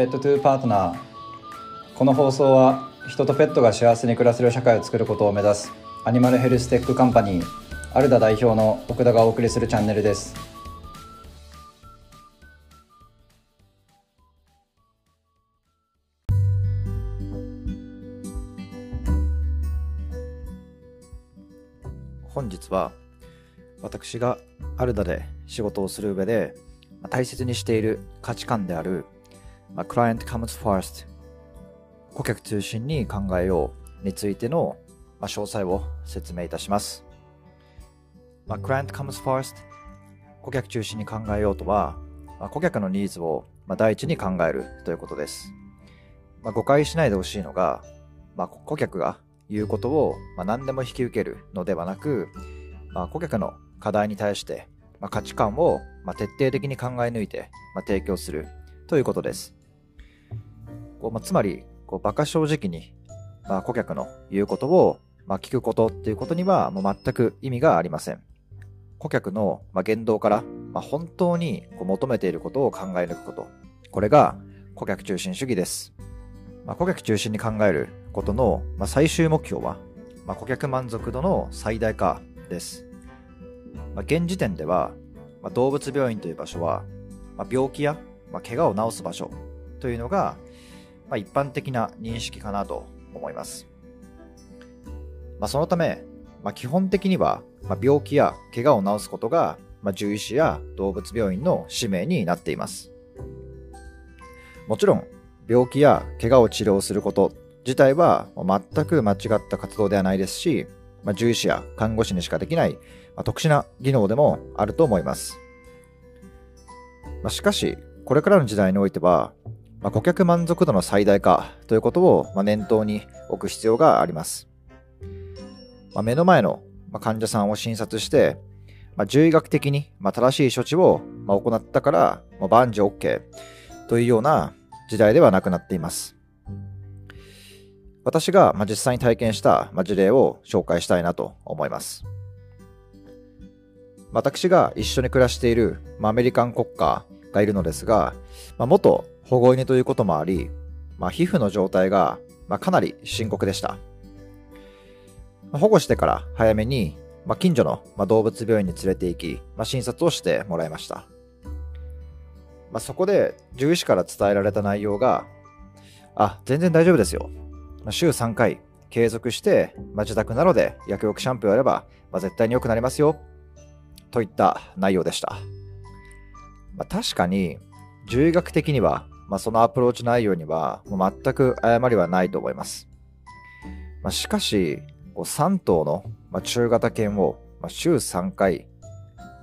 Pet to Partner この放送は人とペットが幸せに暮らせる社会を作ることを目指すアニマルヘルステックカンパニーアルダ代表の奥田がお送りするチャンネルです。本日は私がアルダで仕事をする上で大切にしている価値観である、まあ、Client Comes First. 顧客中心に考えようについての、まあ、詳細を説明いたします、まあ、Client Comes First. 顧客中心に考えようとは、まあ、顧客のニーズを、まあ、第一に考えるということです、まあ、誤解しないでほしいのが、まあ、顧客が言うことを、まあ、何でも引き受けるのではなく、まあ、顧客の課題に対して、まあ、価値観を、まあ、徹底的に考え抜いて、まあ、提供するということです。こうまあ、つまり、こう馬鹿正直に、まあ、顧客の言うことを、まあ、聞くことっていうことにはもう全く意味がありません。顧客の、まあ、言動から、まあ、本当にこう求めていることを考え抜くこと。これが顧客中心主義です。まあ、顧客中心に考えることの、まあ、最終目標は、まあ、顧客満足度の最大化です。まあ、現時点では、まあ、動物病院という場所は、まあ、病気や、まあ、怪我を治す場所というのが、まあ、一般的な認識かなと思います。まあ、そのため、まあ、基本的には、まあ、病気や怪我を治すことが、まあ、獣医師や動物病院の使命になっています。もちろん、病気や怪我を治療すること自体は全く間違った活動ではないですし、まあ、獣医師や看護師にしかできない、まあ、特殊な技能でもあると思います。まあ、しかし、これからの時代においては、まあ、顧客満足度の最大化ということを、まあ、念頭に置く必要があります。まあ、目の前の患者さんを診察して、まあ、獣医学的に正しい処置を行ったから、まあ、万事 OK というような時代ではなくなっています。私が実際に体験した事例を紹介したいなと思います。私が一緒に暮らしているアメリカン国家がいるのですが、元保護犬ということもあり、まあ、皮膚の状態が、まあ、かなり深刻でした。保護してから早めに、まあ、近所の、まあ、動物病院に連れて行き、まあ、診察をしてもらいました。まあ、そこで獣医師から伝えられた内容が、あ、全然大丈夫ですよ。まあ、週3回継続して、まあ、自宅などで薬浴シャンプーをやれば、まあ、絶対に良くなりますよ。といった内容でした。まあ、確かに、獣医学的にはまあ、そのアプローチ内容には全く誤りはないと思います。まあ、しかし、こう3頭の、ま、中型犬を、ま、週3回、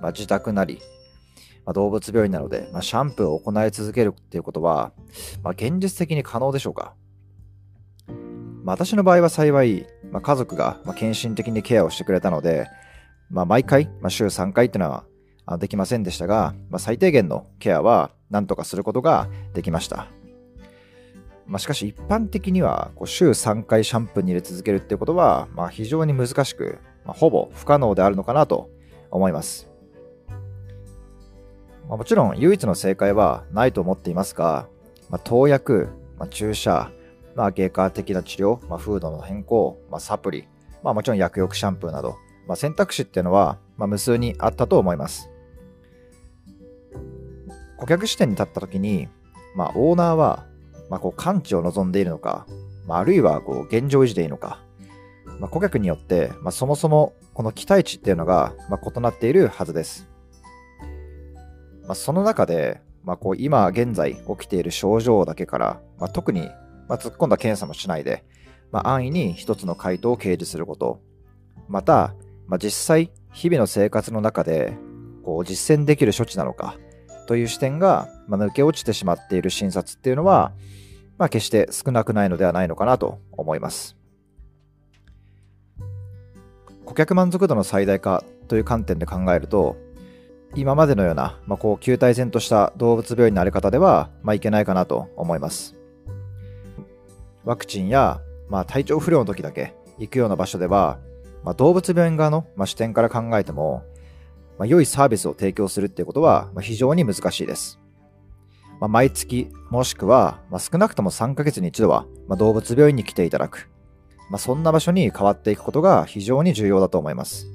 ま、自宅なり、ま、動物病院なので、ま、シャンプーを行い続けるっていうことは、ま、現実的に可能でしょうか、まあ、私の場合は幸い、ま、家族が、ま、献身的にケアをしてくれたので、ま、毎回、ま、週3回っていうのはできませんでしたが、まあ、最低限のケアは何とかすることができました。まあ、しかし一般的にはこう週3回シャンプーに入れ続けるっていうことは、まあ、非常に難しく、まあ、ほぼ不可能であるのかなと思います。まあ、もちろん唯一の正解はないと思っていますが、まあ、投薬、まあ、注射、まあ、外科的な治療、まあ、フードの変更、まあ、サプリ、まあ、もちろん薬浴シャンプーなど、まあ、選択肢っていうのは、まあ、無数にあったと思います。顧客視点に立った時に、まあ、オーナーは、まあ、こう完治を望んでいるのか、まあ、あるいはこう現状維持でいいのか、まあ、顧客によって、まあ、そもそもこの期待値っていうのが、まあ、異なっているはずです。まあ、その中で、まあ、こう今現在起きている症状だけから、まあ、特に、まあ、突っ込んだ検査もしないで、まあ、安易に一つの回答を掲示すること、また、まあ、実際日々の生活の中でこう実践できる処置なのか、という視点が、まあ、抜け落ちてしまっている診察っていうのは、まあ、決して少なくないのではないのかなと思います。顧客満足度の最大化という観点で考えると、今までのような、まあ、こう球体然とした動物病院のあり方では、まあ、いけないかなと思います。ワクチンや、まあ、体調不良の時だけ行くような場所では、まあ、動物病院側の、まあ、視点から考えても、まあ、良いサービスを提供するっていうことは、ま、非常に難しいです。まあ、毎月もしくは、ま、少なくとも3ヶ月に一度は、ま、動物病院に来ていただく。まあ、そんな場所に変わっていくことが非常に重要だと思います。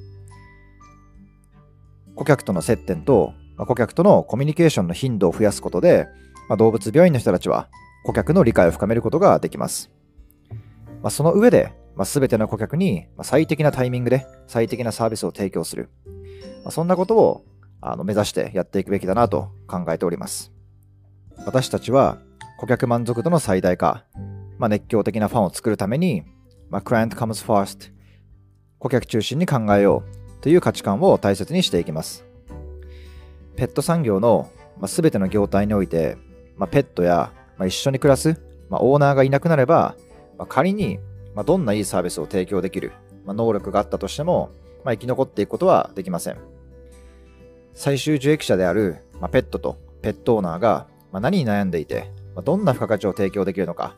顧客との接点と、ま、顧客とのコミュニケーションの頻度を増やすことで、ま、動物病院の人たちは顧客の理解を深めることができます。ま、その上で、まあ、全ての顧客に最適なタイミングで最適なサービスを提供する。まあ、そんなことをあの目指してやっていくべきだなと考えております。私たちは顧客満足度の最大化、まあ、熱狂的なファンを作るために、まあ、クライアント comes first 顧客中心に考えようという価値観を大切にしていきます。ペット産業の、まあ、全ての業態において、まあ、ペットや、まあ、一緒に暮らす、まあ、オーナーがいなくなれば、まあ、仮に、まあ、どんないいサービスを提供できる、まあ、能力があったとしても、まあ、生き残っていくことはできません。最終受益者である、まあ、ペットとペットオーナーが、まあ、何に悩んでいて、まあ、どんな付加価値を提供できるのか、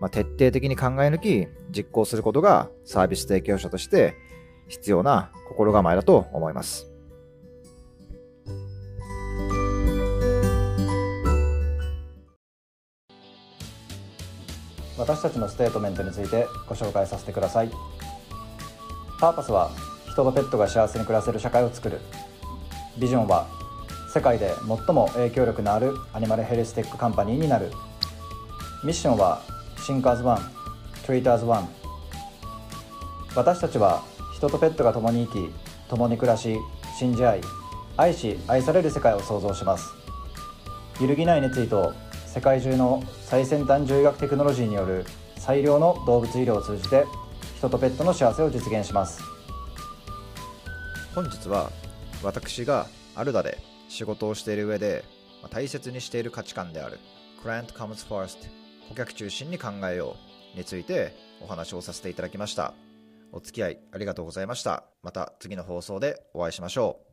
まあ、徹底的に考え抜き、実行することがサービス提供者として必要な心構えだと思います。私たちのステートメントについてご紹介させてくださいパーパスは人とペットが幸せに暮らせる社会を作るビジョンは世界で最も影響力のあるアニマルヘルステックカンパニーになる。ミッションは Think as one, Treat as one。私たちは人とペットが共に生き共に暮らし信じ合い愛し愛される世界を創造します。揺るぎない熱意と世界中の最先端獣医学テクノロジーによる最良の動物医療を通じて人とペットの幸せを実現します。本日は私がアルダで仕事をしている上で大切にしている価値観である。Client Comes First. 顧客中心に考えようについてお話をさせていただきました。お付き合いありがとうございました。また次の放送でお会いしましょう。